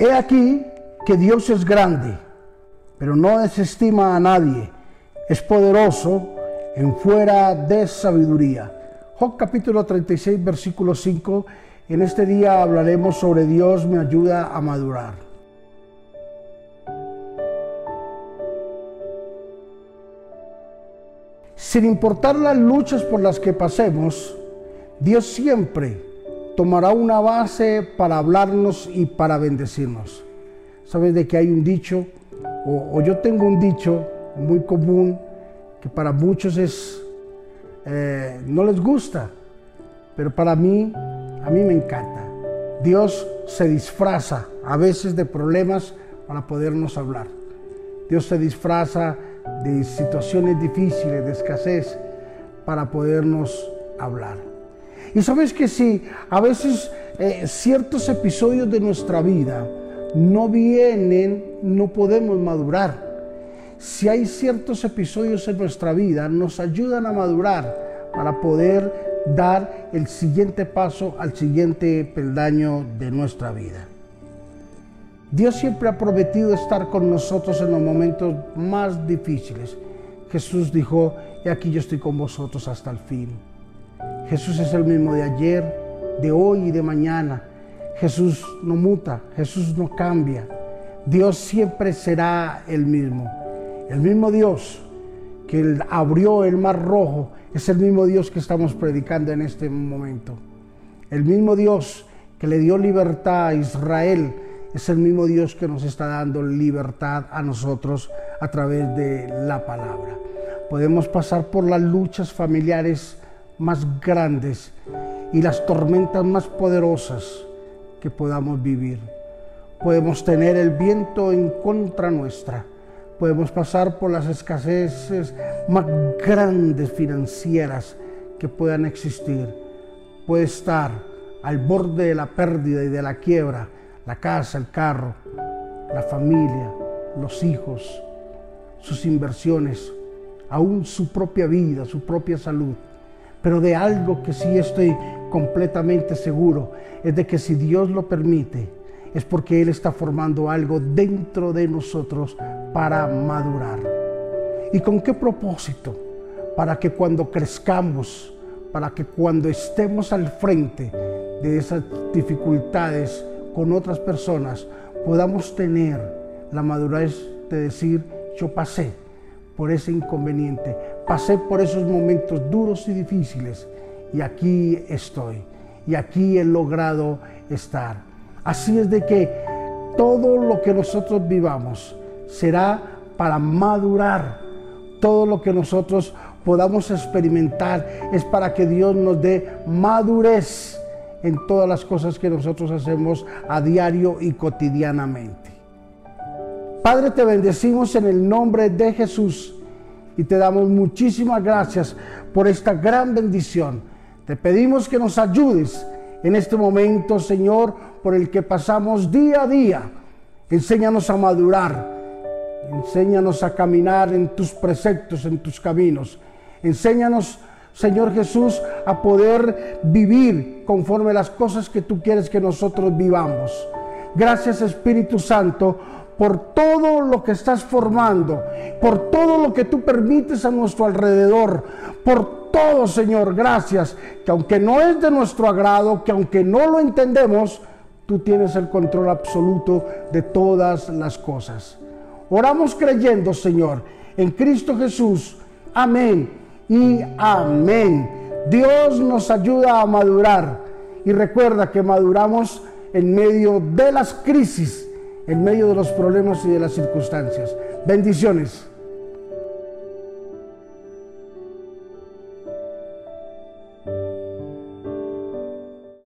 He aquí que Dios es grande, pero no desestima a nadie. Es poderoso en fuera de sabiduría. Job capítulo 36, versículo 5. En este día hablaremos sobre Dios me ayuda a madurar. Sin importar las luchas por las que pasemos, Dios siempre tomará una base para hablarnos y para bendecirnos. Sabes de que hay un dicho, o, yo tengo un dicho muy común que para muchos es, eh, no les gusta, pero para mí, a mí me encanta. Dios se disfraza a veces de problemas para podernos hablar. Dios se disfraza de situaciones difíciles, de escasez, para podernos hablar. Y sabes que si a veces eh, ciertos episodios de nuestra vida no vienen, no podemos madurar. Si hay ciertos episodios en nuestra vida, nos ayudan a madurar para poder dar el siguiente paso al siguiente peldaño de nuestra vida. Dios siempre ha prometido estar con nosotros en los momentos más difíciles. Jesús dijo, y aquí yo estoy con vosotros hasta el fin. Jesús es el mismo de ayer, de hoy y de mañana. Jesús no muta, Jesús no cambia. Dios siempre será el mismo. El mismo Dios que abrió el mar rojo es el mismo Dios que estamos predicando en este momento. El mismo Dios que le dio libertad a Israel es el mismo Dios que nos está dando libertad a nosotros a través de la palabra. Podemos pasar por las luchas familiares más grandes y las tormentas más poderosas que podamos vivir. Podemos tener el viento en contra nuestra. Podemos pasar por las escaseces más grandes financieras que puedan existir. Puede estar al borde de la pérdida y de la quiebra la casa, el carro, la familia, los hijos, sus inversiones, aún su propia vida, su propia salud pero de algo que sí estoy completamente seguro es de que si Dios lo permite, es porque Él está formando algo dentro de nosotros para madurar. ¿Y con qué propósito? Para que cuando crezcamos, para que cuando estemos al frente de esas dificultades con otras personas, podamos tener la madurez de decir, yo pasé por ese inconveniente, pasé por esos momentos duros y difíciles y aquí estoy y aquí he logrado estar. Así es de que todo lo que nosotros vivamos será para madurar. Todo lo que nosotros podamos experimentar es para que Dios nos dé madurez en todas las cosas que nosotros hacemos a diario y cotidianamente. Padre, te bendecimos en el nombre de Jesús y te damos muchísimas gracias por esta gran bendición. Te pedimos que nos ayudes en este momento, Señor, por el que pasamos día a día. Enséñanos a madurar, enséñanos a caminar en tus preceptos, en tus caminos. Enséñanos, Señor Jesús, a poder vivir conforme las cosas que tú quieres que nosotros vivamos. Gracias Espíritu Santo por todo lo que estás formando, por todo lo que tú permites a nuestro alrededor, por todo, Señor, gracias, que aunque no es de nuestro agrado, que aunque no lo entendemos, tú tienes el control absoluto de todas las cosas. Oramos creyendo, Señor, en Cristo Jesús. Amén y amén. Dios nos ayuda a madurar y recuerda que maduramos en medio de las crisis en medio de los problemas y de las circunstancias. Bendiciones.